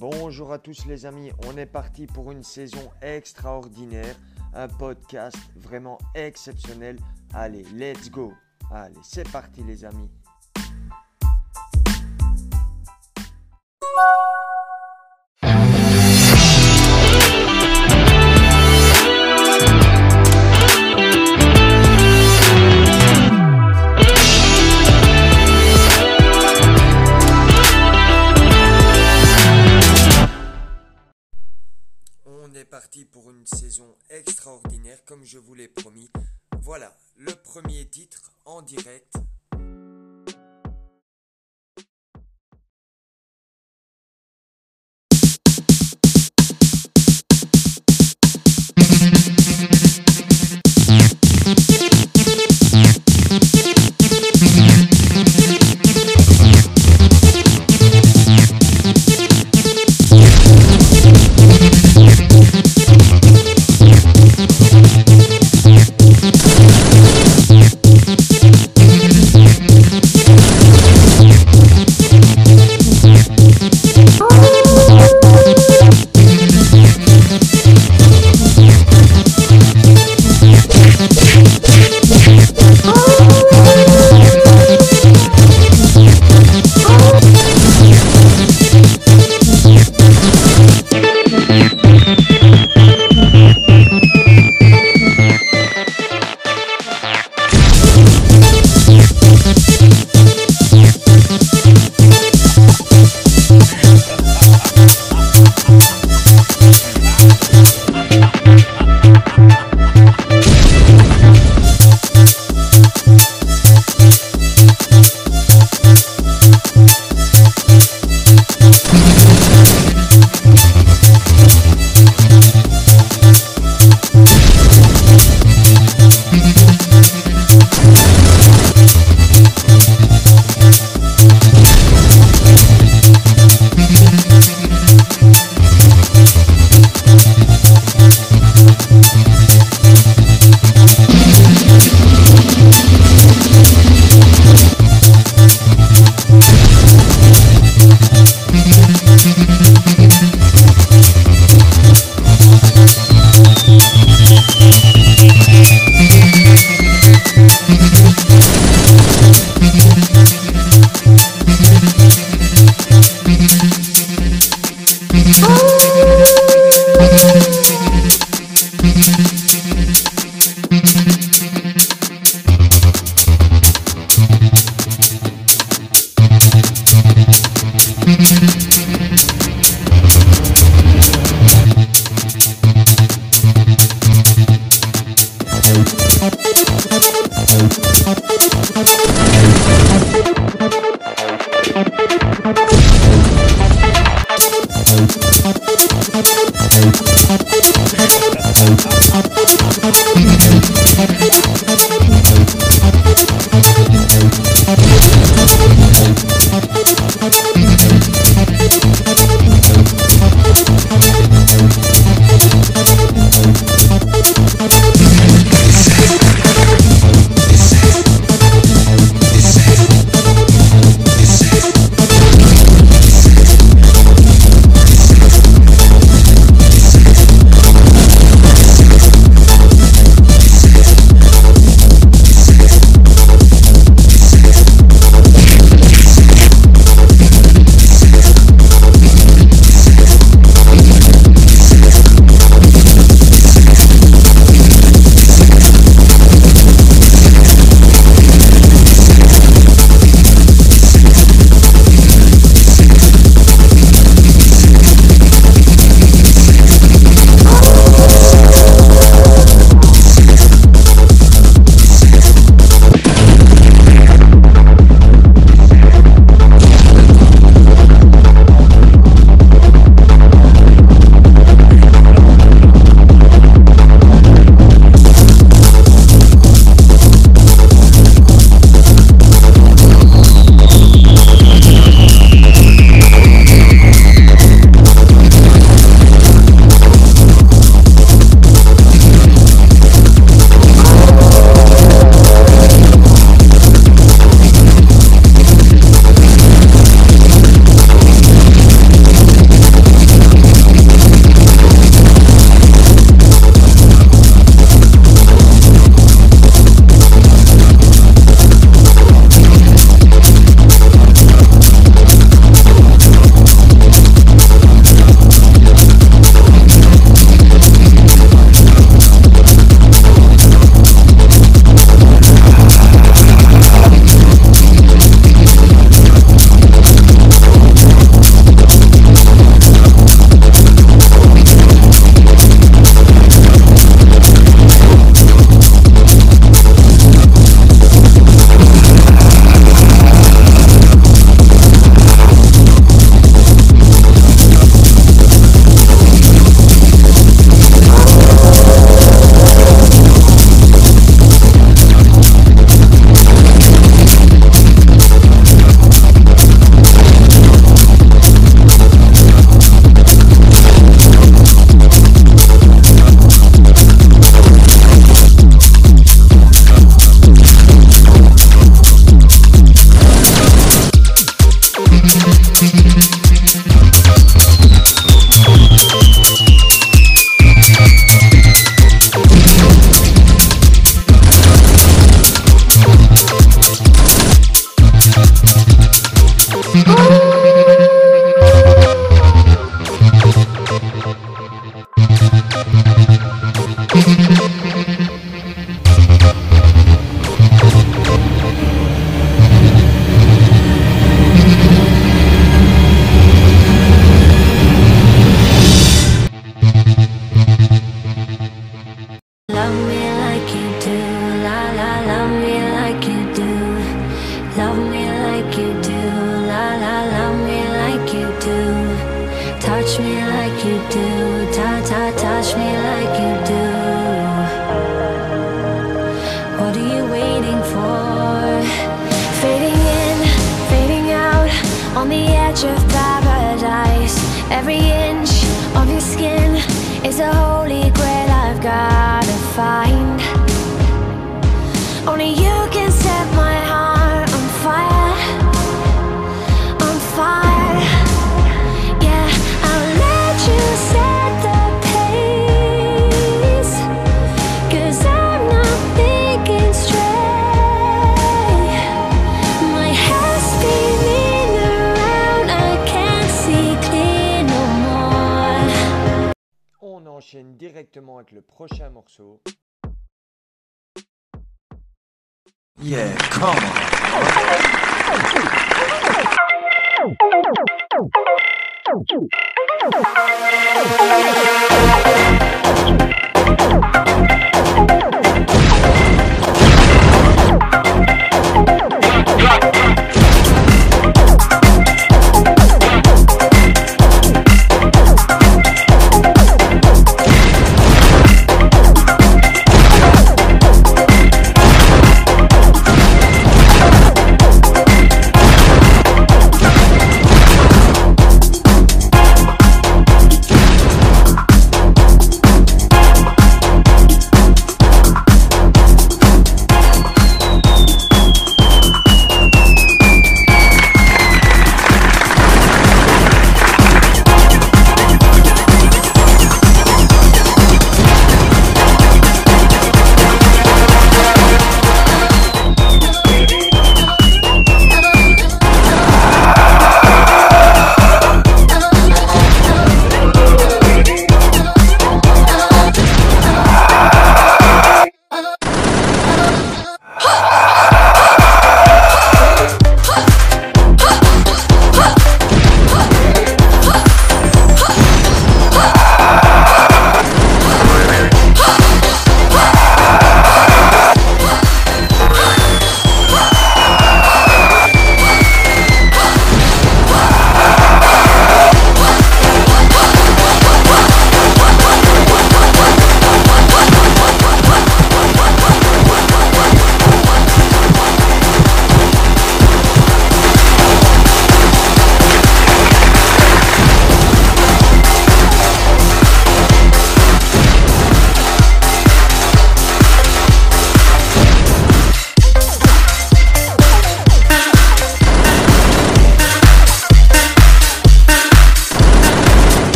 bonjour à tous les amis, on est parti pour une saison extraordinaire, un podcast vraiment exceptionnel. Allez, let's go. Allez, c'est parti les amis. prochain morceau. Yeah, come on.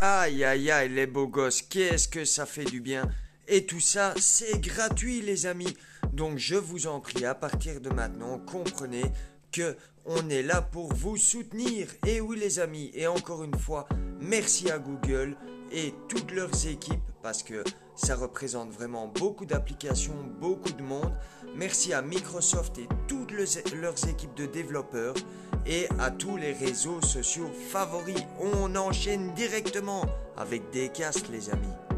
Aïe aïe aïe les beaux gosses, qu'est-ce que ça fait du bien. Et tout ça, c'est gratuit les amis. Donc je vous en prie, à partir de maintenant, comprenez que on est là pour vous soutenir. Et oui les amis, et encore une fois, merci à Google et toutes leurs équipes parce que ça représente vraiment beaucoup d'applications, beaucoup de monde. Merci à Microsoft et toutes leurs équipes de développeurs et à tous les réseaux sociaux favoris. On enchaîne directement avec des casques les amis.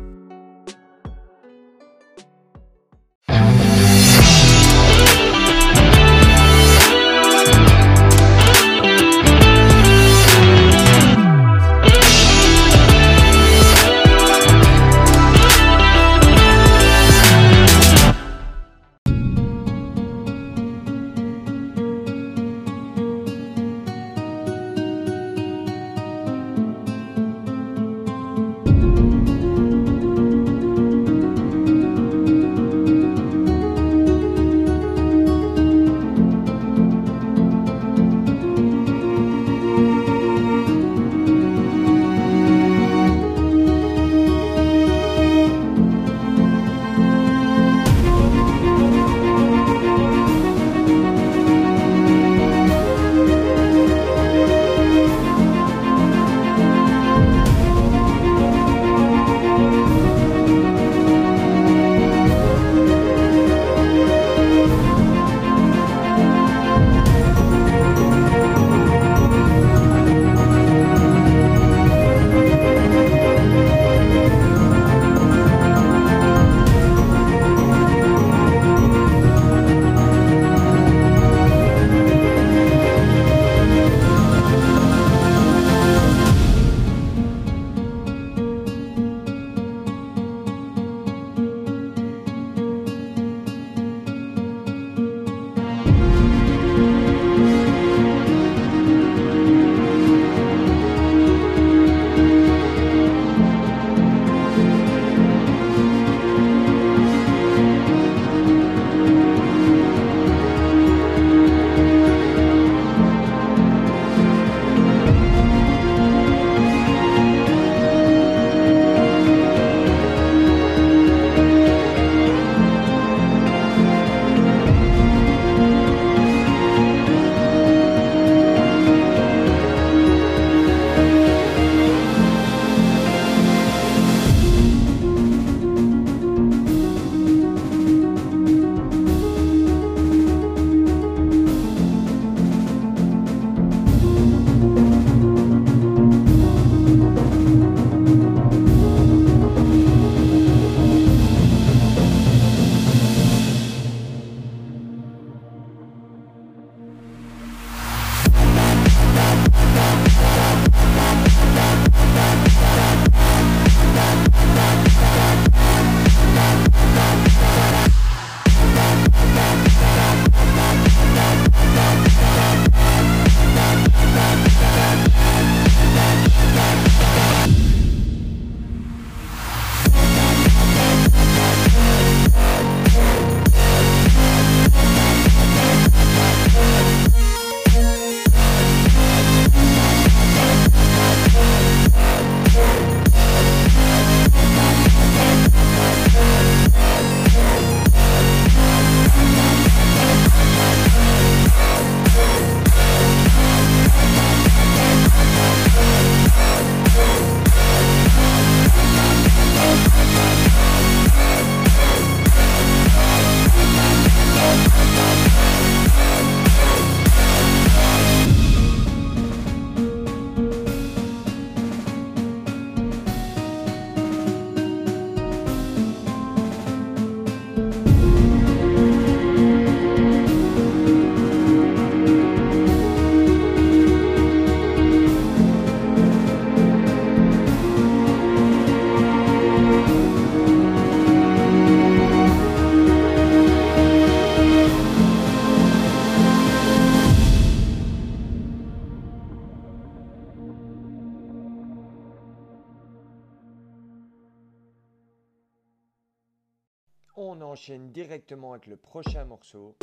Avec le prochain morceau.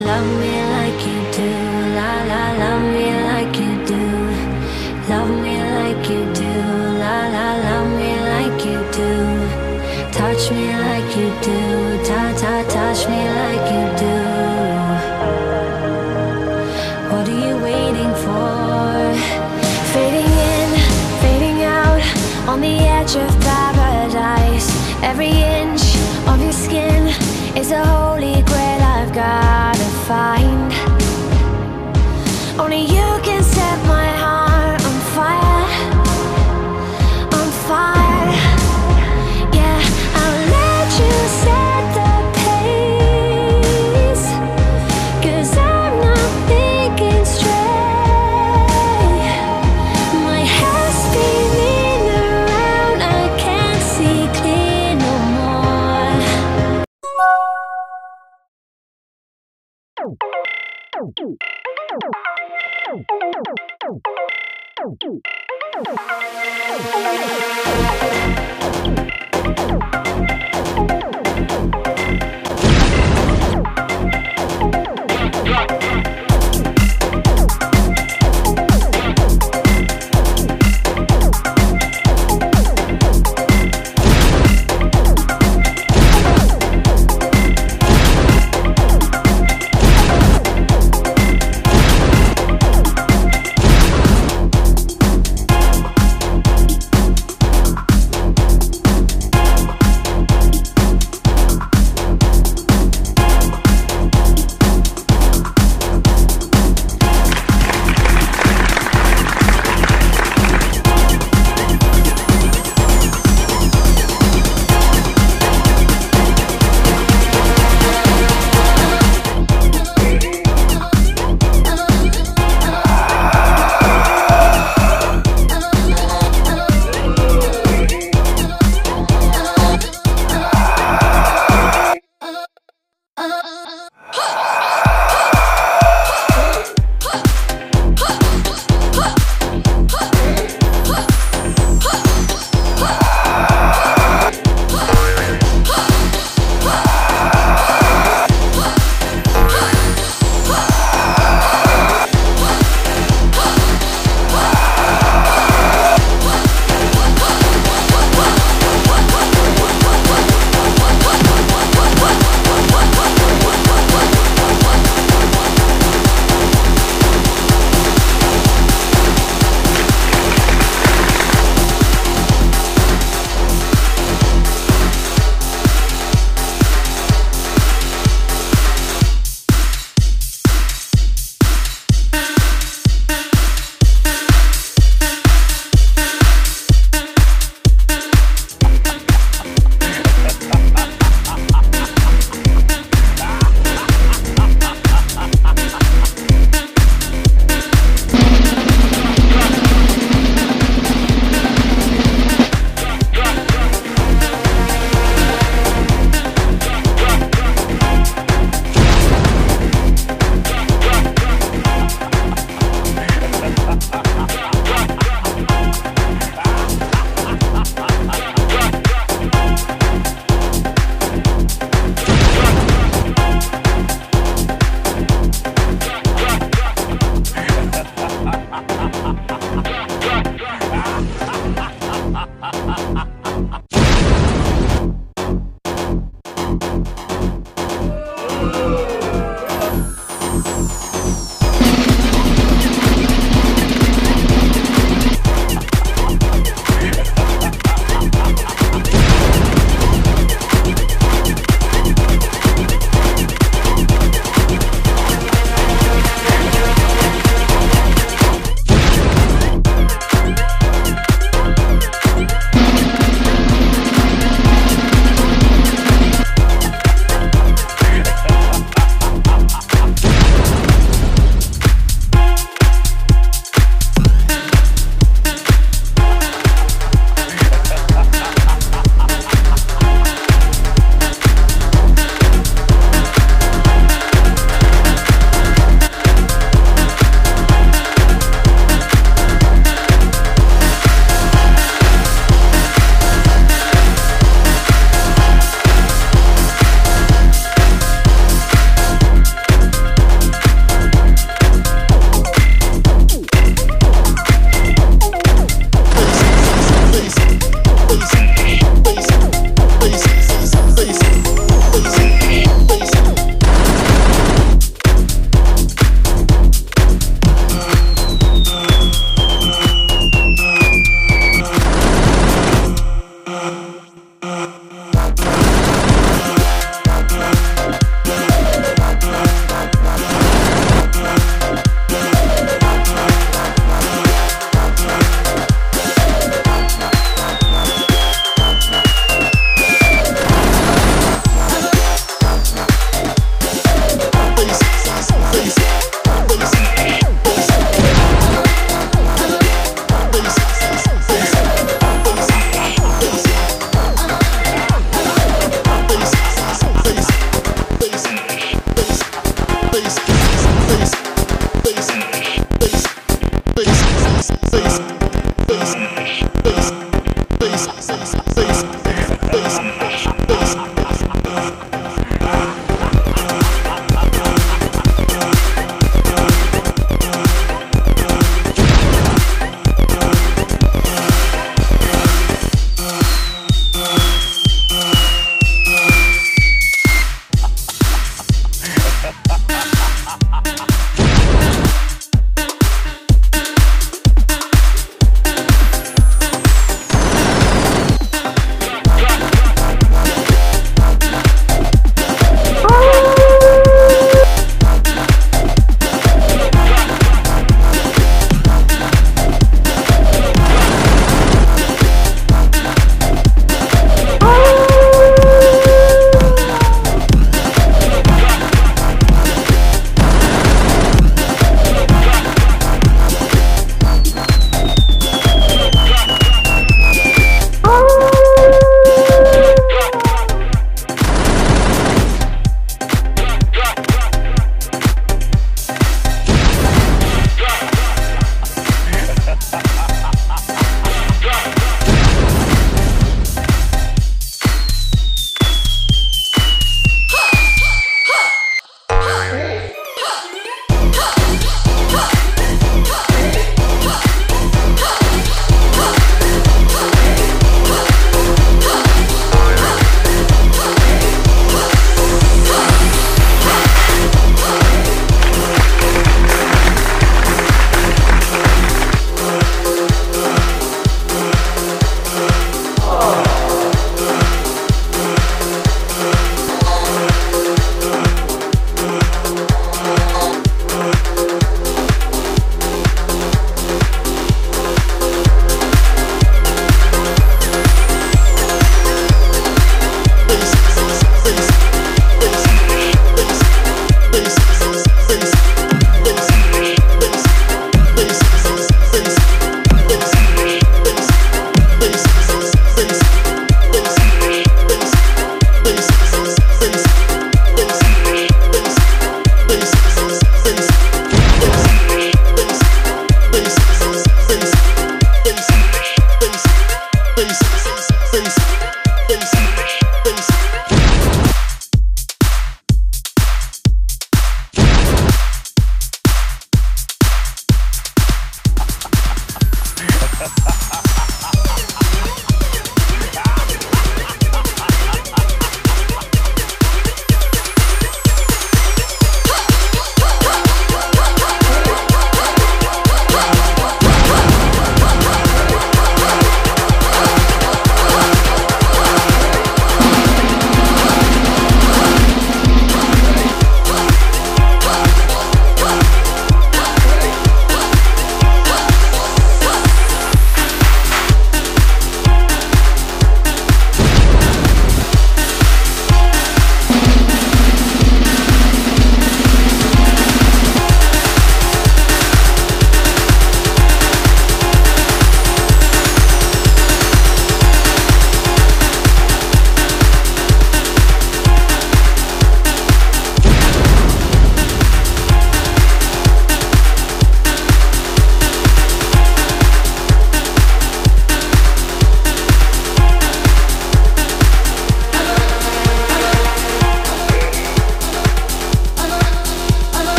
La la, love like you do. Love me like you do, la la, me like you do. Touch me like you do, ta ta, touch me like you do. What are you waiting for? Fading in, fading out, on the edge of. Every inch of your skin is a holy grail I've gotta find. Only you can set my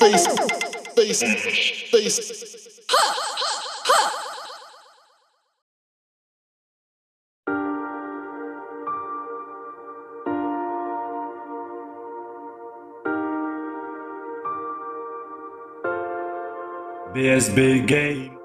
face, face, face, face. It's big game.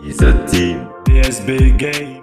It's a team. It's big game.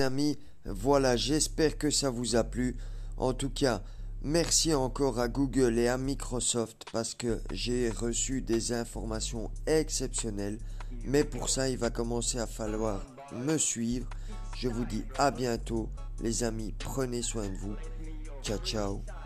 Amis, voilà, j'espère que ça vous a plu. En tout cas, merci encore à Google et à Microsoft parce que j'ai reçu des informations exceptionnelles. Mais pour ça, il va commencer à falloir me suivre. Je vous dis à bientôt, les amis. Prenez soin de vous. Ciao, ciao.